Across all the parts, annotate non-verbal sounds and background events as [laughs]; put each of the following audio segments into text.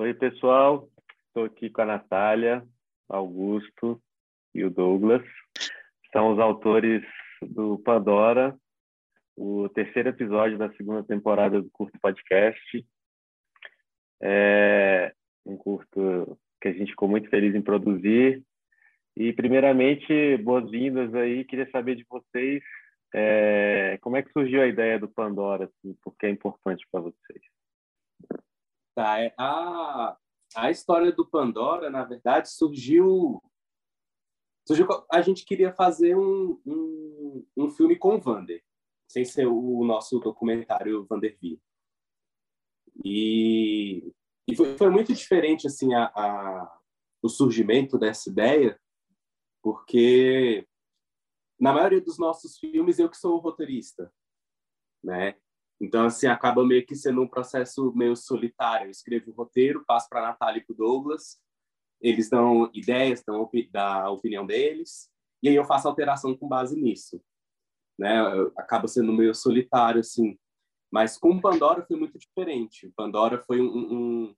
Oi, pessoal. Estou aqui com a Natália, Augusto e o Douglas. São os autores do Pandora, o terceiro episódio da segunda temporada do Curto Podcast. É um curto que a gente ficou muito feliz em produzir. E, primeiramente, boas-vindas aí. Queria saber de vocês é, como é que surgiu a ideia do Pandora, assim, porque é importante para vocês. Tá, é, a, a história do Pandora, na verdade, surgiu. surgiu a gente queria fazer um, um, um filme com Vander, sem ser o nosso documentário Vanderville. E, e foi, foi, muito diferente assim a, a, o surgimento dessa ideia, porque na maioria dos nossos filmes eu que sou o roteirista, né? Então, assim, acaba meio que sendo um processo meio solitário. Eu escrevo o roteiro, passo para a Natália e para o Douglas, eles dão ideias, dão da opinião deles, e aí eu faço alteração com base nisso. Né? Acaba sendo meio solitário, assim. Mas com Pandora foi muito diferente. Pandora foi um, um,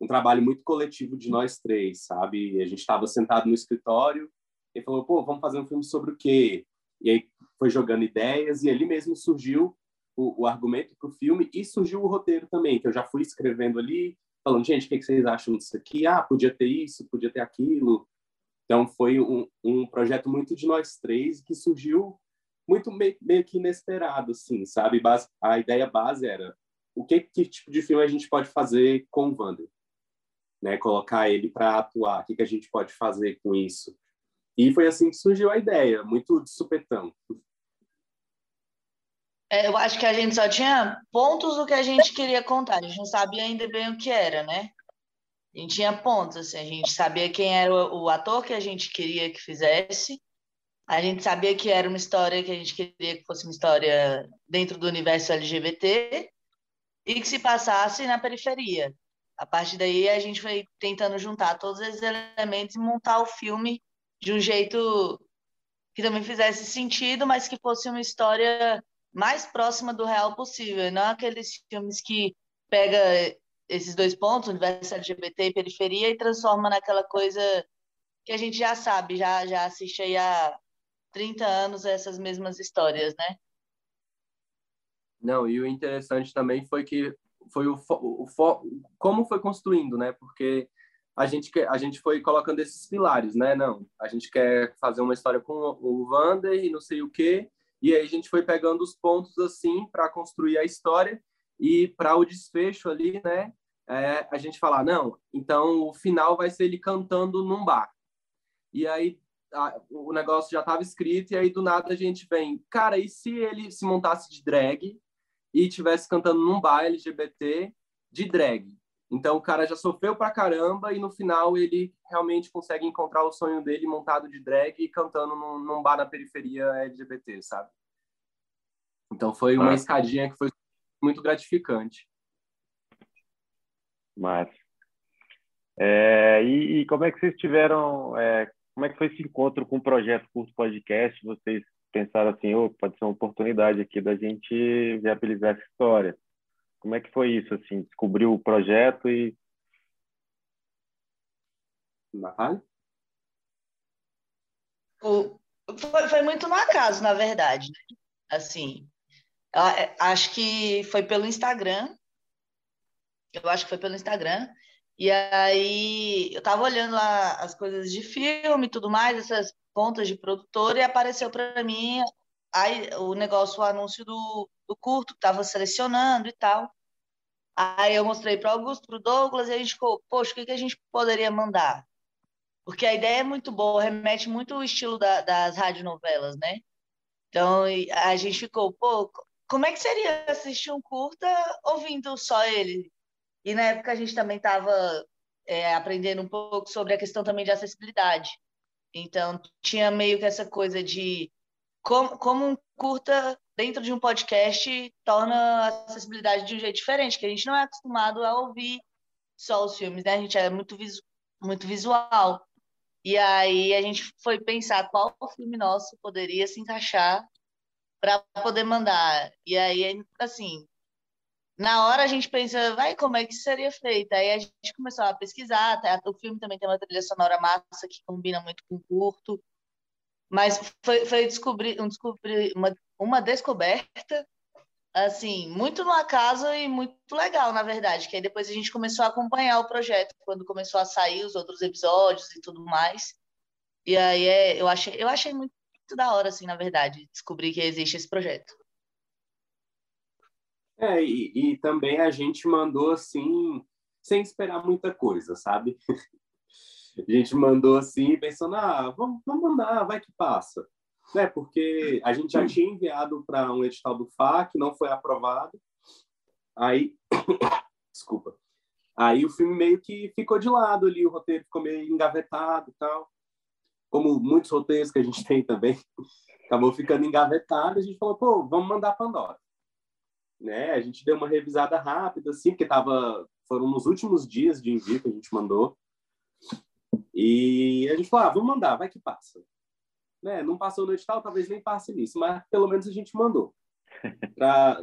um trabalho muito coletivo de nós três, sabe? A gente estava sentado no escritório e falou, pô, vamos fazer um filme sobre o quê? E aí foi jogando ideias e ali mesmo surgiu o, o argumento para o filme e surgiu o roteiro também, que eu já fui escrevendo ali, falando, gente, o que, que vocês acham disso aqui? Ah, podia ter isso, podia ter aquilo. Então, foi um, um projeto muito de nós três que surgiu muito meio, meio que inesperado, assim, sabe? A ideia base era o que, que tipo de filme a gente pode fazer com o Wander? Né? Colocar ele para atuar, o que, que a gente pode fazer com isso? E foi assim que surgiu a ideia, muito de supetão. É, eu acho que a gente só tinha pontos do que a gente queria contar. A gente não sabia ainda bem o que era, né? A gente tinha pontos, assim, a gente sabia quem era o, o ator que a gente queria que fizesse. A gente sabia que era uma história que a gente queria que fosse uma história dentro do universo LGBT e que se passasse na periferia. A partir daí, a gente foi tentando juntar todos esses elementos e montar o filme de um jeito que também fizesse sentido, mas que fosse uma história mais próxima do real possível, não aqueles filmes que pega esses dois pontos, universo LGBT e periferia, e transforma naquela coisa que a gente já sabe, já, já assiste aí há 30 anos essas mesmas histórias, né? Não, e o interessante também foi que foi o, o, como foi construindo, né? Porque a gente a gente foi colocando esses pilares, né? Não, a gente quer fazer uma história com o Vander e não sei o quê, e aí a gente foi pegando os pontos assim para construir a história e para o desfecho ali, né? É, a gente falar, não, então o final vai ser ele cantando num bar. E aí a, o negócio já estava escrito e aí do nada a gente vem, cara, e se ele se montasse de drag e tivesse cantando num bar LGBT de drag? Então o cara já sofreu pra caramba e no final ele realmente consegue encontrar o sonho dele montado de drag e cantando num, num bar na periferia LGBT, sabe? Então foi uma escadinha que foi muito gratificante. Mas é, e, e, como é que vocês tiveram? É, como é que foi esse encontro com o projeto Curto Podcast? Vocês pensaram assim, oh, pode ser uma oportunidade aqui da gente viabilizar essa história. Como é que foi isso, assim? Descobriu o projeto e... O, foi, foi muito no acaso, na verdade. Né? Assim, acho que foi pelo Instagram. Eu acho que foi pelo Instagram. E aí eu tava olhando lá as coisas de filme e tudo mais, essas contas de produtor, e apareceu para mim aí, o negócio, o anúncio do, do curto, que tava selecionando e tal. Aí eu mostrei para Augusto, para o Douglas, e a gente ficou, poxa, o que, que a gente poderia mandar? Porque a ideia é muito boa, remete muito ao estilo da, das radionovelas, né? Então a gente ficou, pô, como é que seria assistir um curta ouvindo só ele? E na época a gente também estava é, aprendendo um pouco sobre a questão também de acessibilidade. Então tinha meio que essa coisa de como, como um curta dentro de um podcast torna a acessibilidade de um jeito diferente, que a gente não é acostumado a ouvir só os filmes, né? A gente é muito, visu muito visual. E aí a gente foi pensar qual filme nosso poderia se encaixar para poder mandar. E aí, assim, na hora a gente pensa, vai, como é que seria feito? Aí a gente começou a pesquisar, tá? o filme também tem uma trilha sonora massa que combina muito com o curto, mas foi, foi descobrir, um descobrir uma, uma descoberta, assim, muito no acaso e muito legal, na verdade, que aí depois a gente começou a acompanhar o projeto, quando começou a sair os outros episódios e tudo mais, e aí é, eu, achei, eu achei muito da hora, assim, na verdade, descobrir que existe esse projeto. É, e, e também a gente mandou assim, sem esperar muita coisa, sabe? [laughs] a gente mandou assim, pensando, ah, vamos, vamos mandar, vai que passa. Né? Porque a gente já tinha enviado para um edital do FAC, não foi aprovado. Aí, [coughs] desculpa. Aí o filme meio que ficou de lado ali, o roteiro ficou meio engavetado e tal. Como muitos roteiros que a gente tem também, [laughs] acabou ficando engavetado. A gente falou, pô, vamos mandar Pandora né? A gente deu uma revisada rápida, assim, porque tava, foram nos últimos dias de envio que a gente mandou. E a gente falou, ah, vamos mandar, vai que passa. Né? Não passou no edital, talvez nem passe nisso, mas pelo menos a gente mandou. Pra,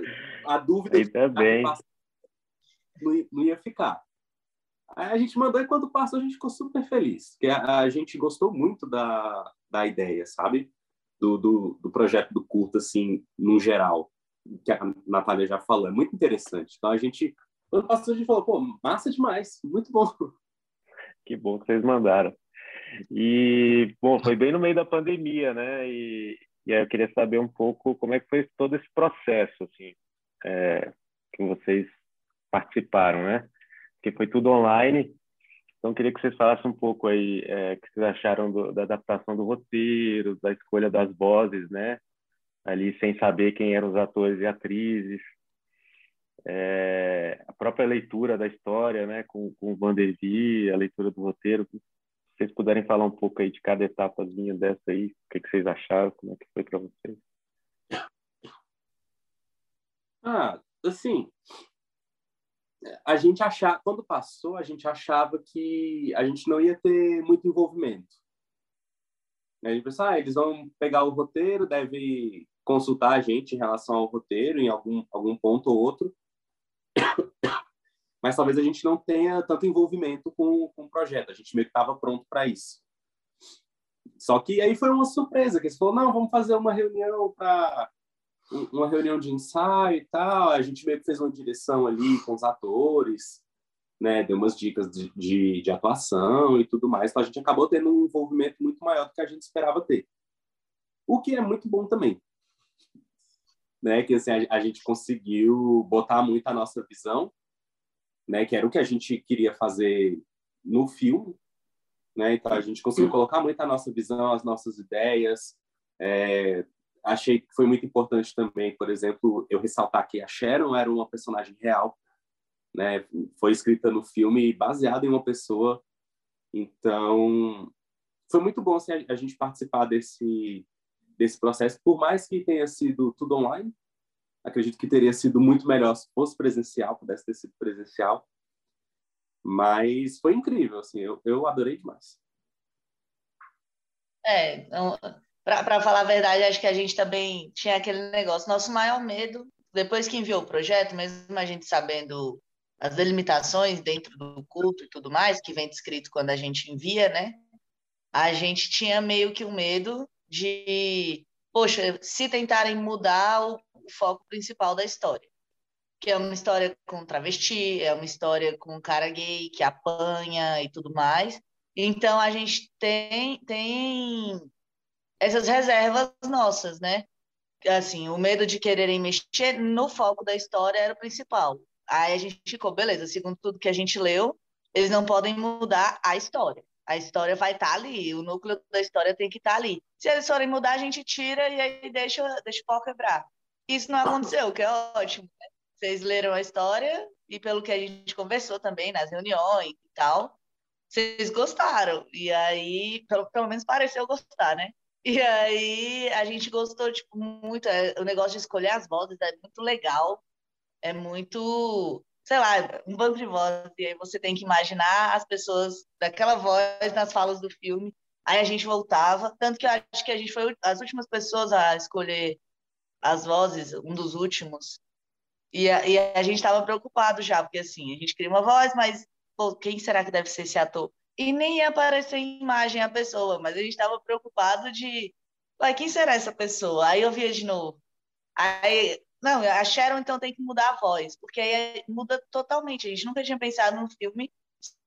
a dúvida de também. Não, não ia ficar. Aí a gente mandou e quando passou a gente ficou super feliz, porque a, a gente gostou muito da, da ideia, sabe? Do, do, do projeto do curto, assim, no geral que a Natália já falou, é muito interessante. Então a gente, quando passou, a gente falou, pô, massa demais, muito bom. Que bom que vocês mandaram. E, bom, foi bem no meio da pandemia, né? E, e aí eu queria saber um pouco como é que foi todo esse processo, assim, é, que vocês participaram, né? Porque foi tudo online. Então, queria que vocês falassem um pouco aí é, o que vocês acharam do, da adaptação do roteiro, da escolha das vozes, né? ali sem saber quem eram os atores e atrizes. É, a própria leitura da história, né, com, com o Vandervi, a leitura do roteiro. Vocês puderem falar um pouco aí de cada etapazinha dessa aí, o que, que vocês acharam, como é que foi para vocês? Ah, assim, a gente achava, quando passou, a gente achava que a gente não ia ter muito envolvimento. A gente pensou, ah, eles vão pegar o roteiro, deve consultar a gente em relação ao roteiro, em algum, algum ponto ou outro. Mas talvez a gente não tenha tanto envolvimento com, com o projeto. A gente meio que estava pronto para isso. Só que aí foi uma surpresa, que eles falaram, não, vamos fazer uma reunião para uma reunião de ensaio e tal. A gente meio que fez uma direção ali com os atores, né? Deu umas dicas de, de, de atuação e tudo mais. Então a gente acabou tendo um envolvimento muito maior do que a gente esperava ter. O que é muito bom também, né? Que assim, a, a, gente conseguiu botar muito a nossa visão, né? Que era o que a gente queria fazer no filme, né? Então a gente conseguiu colocar muito a nossa visão, as nossas ideias. É, achei que foi muito importante também, por exemplo, eu ressaltar que a Sharon era uma personagem real, né? Foi escrita no filme baseada em uma pessoa. Então, foi muito bom assim, a, a gente participar desse desse processo, por mais que tenha sido tudo online, acredito que teria sido muito melhor se fosse presencial, pudesse ter sido presencial, mas foi incrível, assim, eu, eu adorei demais. É, então, para falar a verdade, acho que a gente também tinha aquele negócio, nosso maior medo, depois que enviou o projeto, mesmo a gente sabendo as delimitações dentro do culto e tudo mais, que vem descrito quando a gente envia, né? A gente tinha meio que o um medo de, poxa, se tentarem mudar o, foco principal da história. Que é uma história com travesti, é uma história com um cara gay que apanha e tudo mais. Então a gente tem, tem essas reservas nossas, né? Assim, o medo de quererem mexer no foco da história era o principal. Aí a gente ficou, beleza, segundo tudo que a gente leu, eles não podem mudar a história a história vai estar tá ali, o núcleo da história tem que estar tá ali. Se eles forem mudar, a gente tira e aí deixa, deixa o pau quebrar. Isso não aconteceu, o que é ótimo. Né? Vocês leram a história e pelo que a gente conversou também nas reuniões e tal, vocês gostaram. E aí, pelo, pelo menos pareceu gostar, né? E aí a gente gostou tipo muito, é, o negócio de escolher as vozes é muito legal. É muito sei lá, um banco de vozes, e aí você tem que imaginar as pessoas daquela voz nas falas do filme. Aí a gente voltava, tanto que eu acho que a gente foi as últimas pessoas a escolher as vozes, um dos últimos. E a, e a gente estava preocupado já, porque assim, a gente cria uma voz, mas pô, quem será que deve ser esse ator? E nem ia aparecer em imagem a pessoa, mas a gente estava preocupado de, ué, quem será essa pessoa? Aí eu via de novo. Aí, não, a Sharon então tem que mudar a voz, porque aí muda totalmente. A gente nunca tinha pensado num filme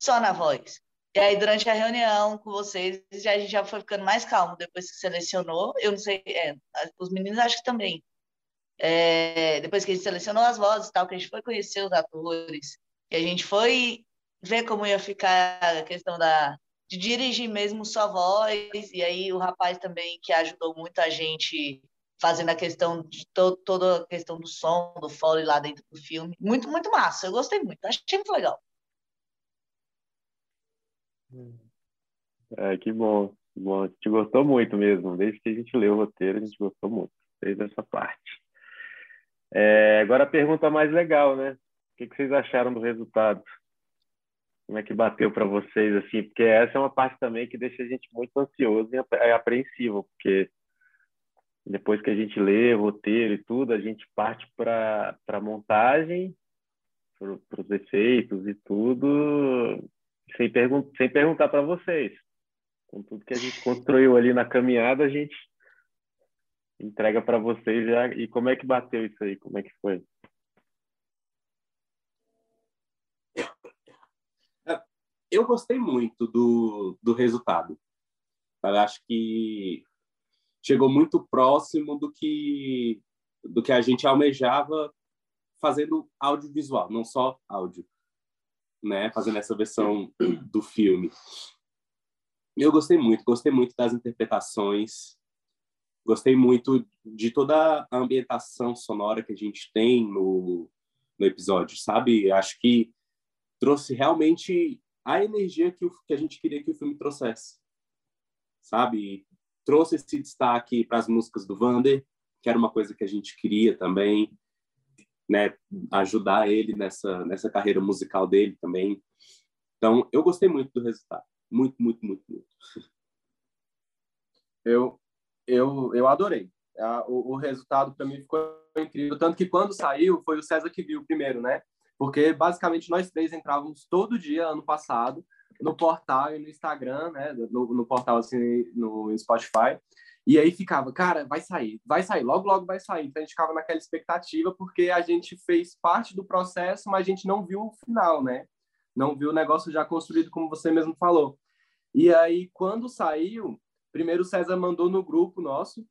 só na voz. E aí, durante a reunião com vocês, já, a gente já foi ficando mais calmo depois que selecionou. Eu não sei, é, os meninos acho que também. É, depois que a gente selecionou as vozes tal, que a gente foi conhecer os atores, que a gente foi ver como ia ficar a questão da, de dirigir mesmo sua voz, e aí o rapaz também que ajudou muito a gente fazendo a questão de to, toda a questão do som, do foley lá dentro do filme. Muito, muito massa. Eu gostei muito. Achei muito legal. É, que bom. bom. A gente gostou muito mesmo. Desde que a gente leu o roteiro, a gente gostou muito. Fez essa parte. É, agora a pergunta mais legal, né? O que, que vocês acharam do resultado? Como é que bateu para vocês, assim? Porque essa é uma parte também que deixa a gente muito ansioso e apreensivo, porque depois que a gente lê o roteiro e tudo, a gente parte para a montagem, para os efeitos e tudo, sem, pergun sem perguntar para vocês. Com tudo que a gente construiu ali na caminhada, a gente entrega para vocês já. E como é que bateu isso aí? Como é que foi? Eu gostei muito do, do resultado. Eu acho que chegou muito próximo do que do que a gente almejava fazendo audiovisual, não só áudio, né? Fazendo essa versão do filme. Eu gostei muito, gostei muito das interpretações, gostei muito de toda a ambientação sonora que a gente tem no, no episódio, sabe? Acho que trouxe realmente a energia que, o, que a gente queria que o filme trouxesse, sabe? trouxe esse destaque para as músicas do Vander, que era uma coisa que a gente queria também, né, ajudar ele nessa nessa carreira musical dele também. Então, eu gostei muito do resultado, muito, muito, muito, muito. Eu eu eu adorei. O, o resultado para mim ficou incrível, tanto que quando saiu foi o César que viu primeiro, né? Porque basicamente nós três entrávamos todo dia ano passado no portal e no Instagram, né? No, no portal, assim, no Spotify. E aí ficava, cara, vai sair, vai sair, logo, logo vai sair. Então a gente ficava naquela expectativa, porque a gente fez parte do processo, mas a gente não viu o final, né? Não viu o negócio já construído, como você mesmo falou. E aí, quando saiu, primeiro o César mandou no grupo nosso,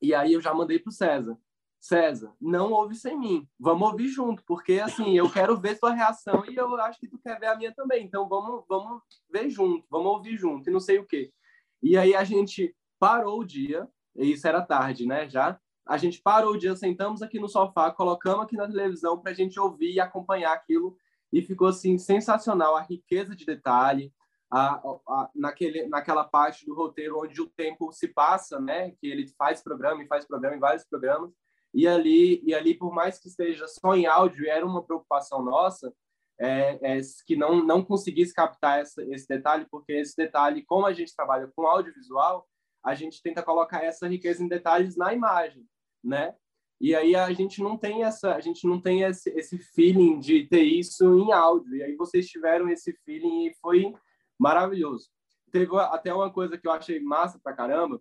e aí eu já mandei para o César. César, não ouve sem mim. Vamos ouvir junto, porque assim, eu quero ver sua reação e eu acho que tu quer ver a minha também. Então vamos, vamos ver junto, vamos ouvir junto e não sei o quê. E aí a gente parou o dia, e isso era tarde, né? Já a gente parou o dia, sentamos aqui no sofá, colocamos aqui na televisão para a gente ouvir e acompanhar aquilo e ficou assim sensacional a riqueza de detalhe, a, a, naquele, naquela parte do roteiro onde o tempo se passa, né? Que ele faz programa e faz programa em vários programas e ali, e ali por mais que esteja só em áudio, era uma preocupação nossa, é, é, que não, não conseguisse captar essa, esse detalhe, porque esse detalhe, como a gente trabalha com audiovisual, a gente tenta colocar essa riqueza em detalhes na imagem, né? E aí a gente não tem essa, a gente não tem esse, esse feeling de ter isso em áudio. E aí vocês tiveram esse feeling e foi maravilhoso. Teve até uma coisa que eu achei massa pra caramba,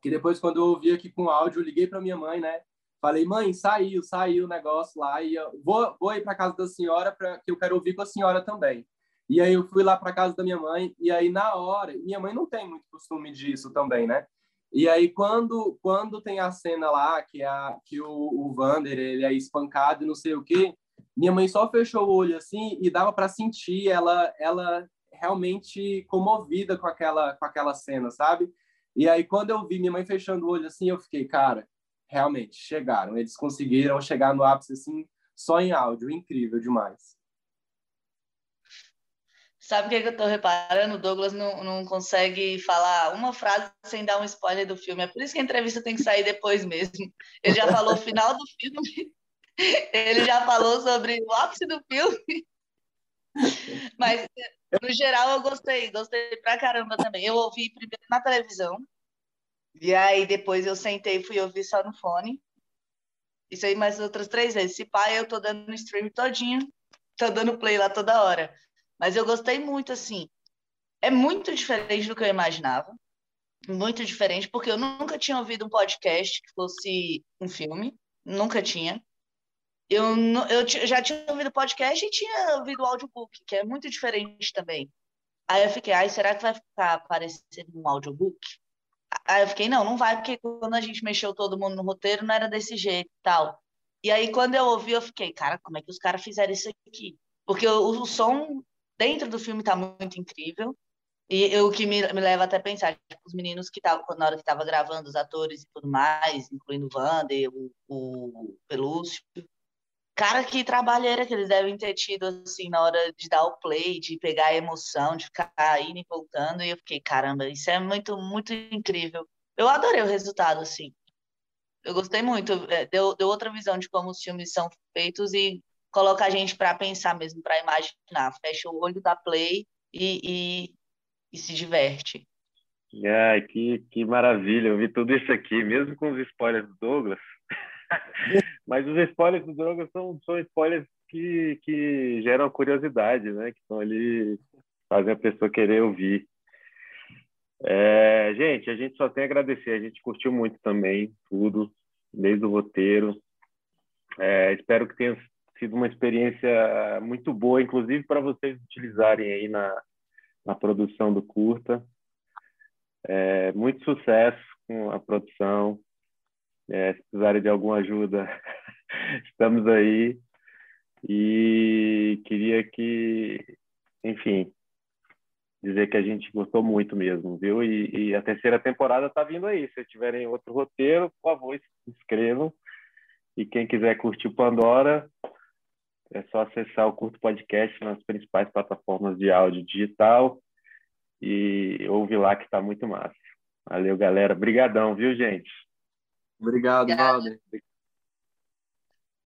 que depois quando eu ouvi aqui com áudio, eu liguei para minha mãe, né? Falei, mãe, saiu, saiu o negócio lá e eu vou, vou ir para casa da senhora para que eu quero ouvir com a senhora também. E aí eu fui lá para casa da minha mãe e aí na hora, minha mãe não tem muito costume disso também, né? E aí quando quando tem a cena lá que a que o, o Vander ele é espancado e não sei o quê, minha mãe só fechou o olho assim e dava para sentir ela ela realmente comovida com aquela com aquela cena, sabe? E aí quando eu vi minha mãe fechando o olho assim, eu fiquei, cara, realmente chegaram. Eles conseguiram chegar no ápice assim só em áudio, incrível demais. Sabe o que, é que eu estou reparando? O Douglas não, não consegue falar uma frase sem dar um spoiler do filme. É por isso que a entrevista tem que sair depois mesmo. Ele já falou o final do filme, ele já falou sobre o ápice do filme. Mas, no geral, eu gostei, gostei pra caramba também. Eu ouvi primeiro na televisão, e aí depois eu sentei e fui ouvir só no fone. Isso aí mais outras três vezes. Se pá, eu tô dando stream todinho, tô dando play lá toda hora. Mas eu gostei muito, assim. É muito diferente do que eu imaginava. Muito diferente, porque eu nunca tinha ouvido um podcast que fosse um filme. Nunca tinha. Eu, eu já tinha ouvido podcast e tinha ouvido audiobook, que é muito diferente também. Aí eu fiquei, ai, será que vai ficar parecendo um audiobook? Aí eu fiquei, não, não vai, porque quando a gente mexeu todo mundo no roteiro, não era desse jeito e tal. E aí, quando eu ouvi, eu fiquei, cara, como é que os caras fizeram isso aqui? Porque o, o som dentro do filme tá muito incrível. E o que me, me leva até a pensar, tipo, os meninos que estavam, na hora que tava gravando, os atores e tudo mais, incluindo o Wander, o, o Pelúcio, Cara, que trabalheira que eles devem ter tido, assim, na hora de dar o play, de pegar a emoção, de ficar indo e voltando. E eu fiquei, caramba, isso é muito, muito incrível. Eu adorei o resultado, assim. Eu gostei muito. É, deu, deu outra visão de como os filmes são feitos e coloca a gente para pensar mesmo, para imaginar. Fecha o olho da play e, e, e se diverte. Ai, que, que maravilha. Eu vi tudo isso aqui, mesmo com os spoilers do Douglas. [laughs] Mas os spoilers do Droga são, são spoilers que, que geram curiosidade, né? Que estão ali, fazem a pessoa querer ouvir. É, gente, a gente só tem a agradecer. A gente curtiu muito também tudo, desde o roteiro. É, espero que tenha sido uma experiência muito boa, inclusive para vocês utilizarem aí na, na produção do curta. É, muito sucesso com a produção. É, se precisarem de alguma ajuda, [laughs] estamos aí. E queria que, enfim, dizer que a gente gostou muito mesmo, viu? E, e a terceira temporada está vindo aí. Se tiverem outro roteiro, por favor, inscrevam. E quem quiser curtir o Pandora, é só acessar o Curto Podcast nas principais plataformas de áudio digital e ouve lá que está muito massa. Valeu, galera. Obrigadão, viu, gente? Obrigado, Valder.